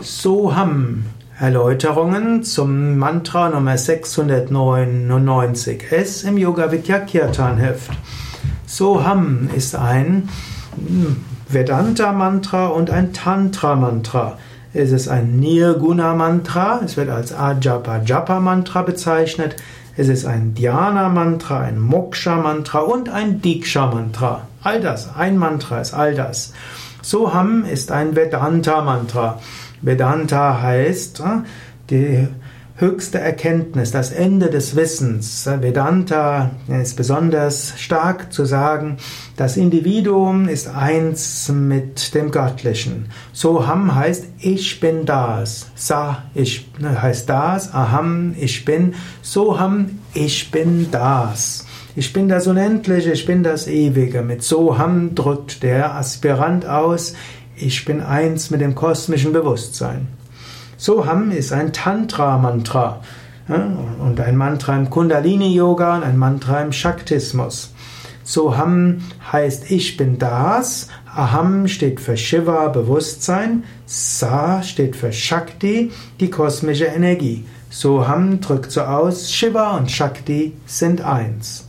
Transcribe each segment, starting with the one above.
Soham. Erläuterungen zum Mantra Nummer 699s im Yoga Vidya Kirtan Heft. Soham ist ein Vedanta Mantra und ein Tantra Mantra. Es ist ein Nirguna Mantra, es wird als Ajapa Japa Mantra bezeichnet. Es ist ein Dhyana Mantra, ein Moksha Mantra und ein Diksha Mantra. All das, ein Mantra ist all das. Soham ist ein Vedanta Mantra. Vedanta heißt äh, die höchste Erkenntnis, das Ende des Wissens. Vedanta ist besonders stark zu sagen, das Individuum ist eins mit dem Göttlichen. Soham heißt ich bin das. Sa ich ne, heißt das. Aham ich bin. Soham ich bin das. Ich bin das Unendliche, ich bin das Ewige. Mit Soham drückt der Aspirant aus, ich bin eins mit dem kosmischen Bewusstsein. Soham ist ein Tantra-Mantra und ein Mantra im Kundalini-Yoga und ein Mantra im Shaktismus. Soham heißt ich bin das, Aham steht für Shiva, Bewusstsein, Sa steht für Shakti, die kosmische Energie. Soham drückt so aus, Shiva und Shakti sind eins.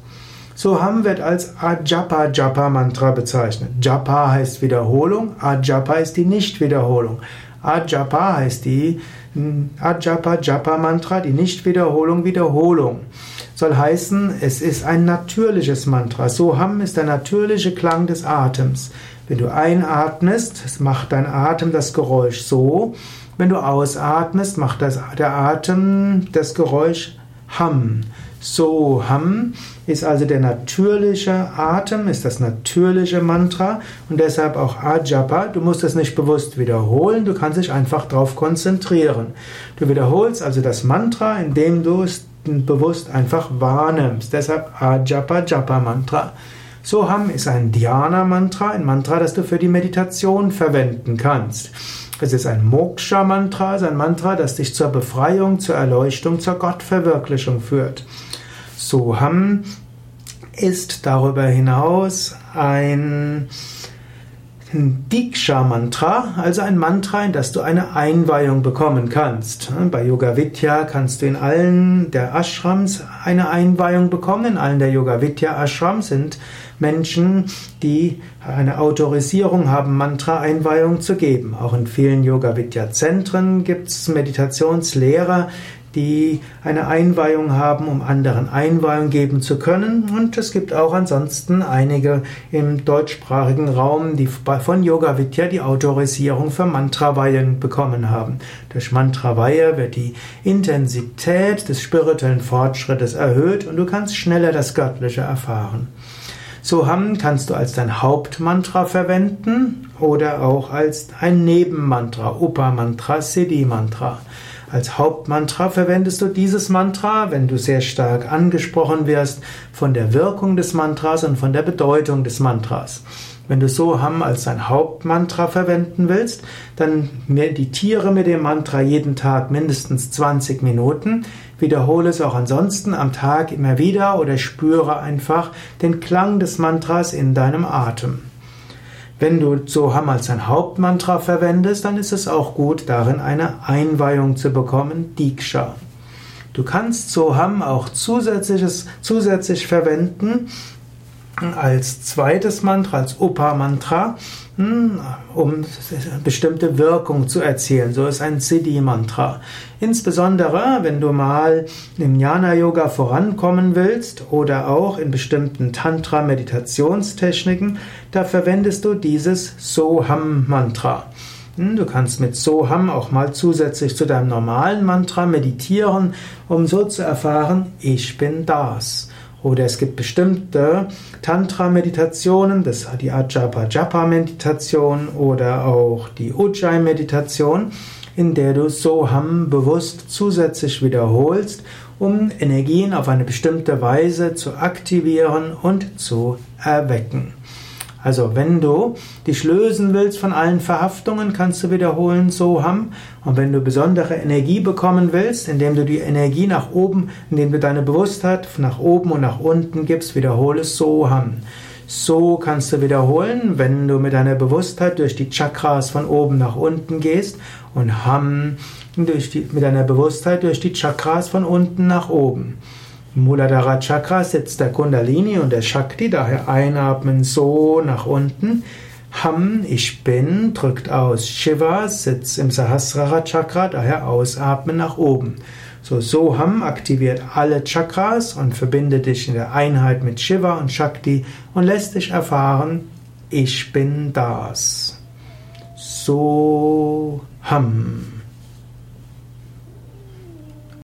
Soham wird als Ajapa Japa Mantra bezeichnet. Japa heißt Wiederholung, Ajapa ist die Nichtwiederholung. Ajapa heißt die hm, Ajapa Japa Mantra, die Nichtwiederholung, Wiederholung. Soll heißen, es ist ein natürliches Mantra. Soham ist der natürliche Klang des Atems. Wenn du einatmest, macht dein Atem das Geräusch so. Wenn du ausatmest, macht das, der Atem das Geräusch Ham. Soham ist also der natürliche Atem, ist das natürliche Mantra und deshalb auch Ajapa. Du musst es nicht bewusst wiederholen, du kannst dich einfach darauf konzentrieren. Du wiederholst also das Mantra, indem du es bewusst einfach wahrnimmst. Deshalb Ajapa Japa Mantra. Soham ist ein Dhyana Mantra, ein Mantra, das du für die Meditation verwenden kannst. Es ist ein Moksha-Mantra, ein Mantra, das dich zur Befreiung, zur Erleuchtung, zur Gottverwirklichung führt. Soham ist darüber hinaus ein Diksha-Mantra, also ein Mantra, in das du eine Einweihung bekommen kannst. Bei Yoga Vidya kannst du in allen der Ashrams eine Einweihung bekommen. In allen der Yoga Vidya Ashrams sind Menschen, die eine Autorisierung haben, Mantra-Einweihung zu geben. Auch in vielen Yoga Vidya Zentren gibt es Meditationslehrer, die eine Einweihung haben, um anderen Einweihung geben zu können. Und es gibt auch ansonsten einige im deutschsprachigen Raum, die von Yoga Vidya die Autorisierung für Mantraweihen bekommen haben. Durch Mantraweihe wird die Intensität des spirituellen Fortschrittes erhöht und du kannst schneller das Göttliche erfahren. Soham kannst du als dein Hauptmantra verwenden oder auch als ein Nebenmantra, Upa-Mantra, Siddhi-Mantra. Als Hauptmantra verwendest du dieses Mantra, wenn du sehr stark angesprochen wirst von der Wirkung des Mantras und von der Bedeutung des Mantras. Wenn du Soham als dein Hauptmantra verwenden willst, dann meditiere mit dem Mantra jeden Tag mindestens 20 Minuten. Wiederhole es auch ansonsten am Tag immer wieder oder spüre einfach den Klang des Mantras in deinem Atem. Wenn du Soham als ein Hauptmantra verwendest, dann ist es auch gut, darin eine Einweihung zu bekommen, Diksha. Du kannst Soham auch zusätzliches, zusätzlich verwenden als zweites Mantra, als Upa-Mantra, hm, um bestimmte Wirkung zu erzielen. So ist ein Siddhi-Mantra. Insbesondere, wenn du mal im Jnana-Yoga vorankommen willst oder auch in bestimmten Tantra-Meditationstechniken, da verwendest du dieses Soham-Mantra. Hm, du kannst mit Soham auch mal zusätzlich zu deinem normalen Mantra meditieren, um so zu erfahren, ich bin das. Oder es gibt bestimmte Tantra-Meditationen, das die Ajapa-Japa-Meditation oder auch die Ujjayi-Meditation, in der du Soham bewusst zusätzlich wiederholst, um Energien auf eine bestimmte Weise zu aktivieren und zu erwecken. Also wenn du dich lösen willst von allen Verhaftungen, kannst du wiederholen Soham. Und wenn du besondere Energie bekommen willst, indem du die Energie nach oben, indem du deine Bewusstheit nach oben und nach unten gibst, wiederhole Soham. So kannst du wiederholen, wenn du mit deiner Bewusstheit durch die Chakras von oben nach unten gehst und Ham durch die, mit deiner Bewusstheit durch die Chakras von unten nach oben. Muladhara Chakra sitzt der Kundalini und der Shakti, daher einatmen so nach unten. Ham, ich bin, drückt aus. Shiva sitzt im Sahasrara Chakra, daher ausatmen nach oben. So Soham aktiviert alle Chakras und verbindet dich in der Einheit mit Shiva und Shakti und lässt dich erfahren, ich bin das. Soham.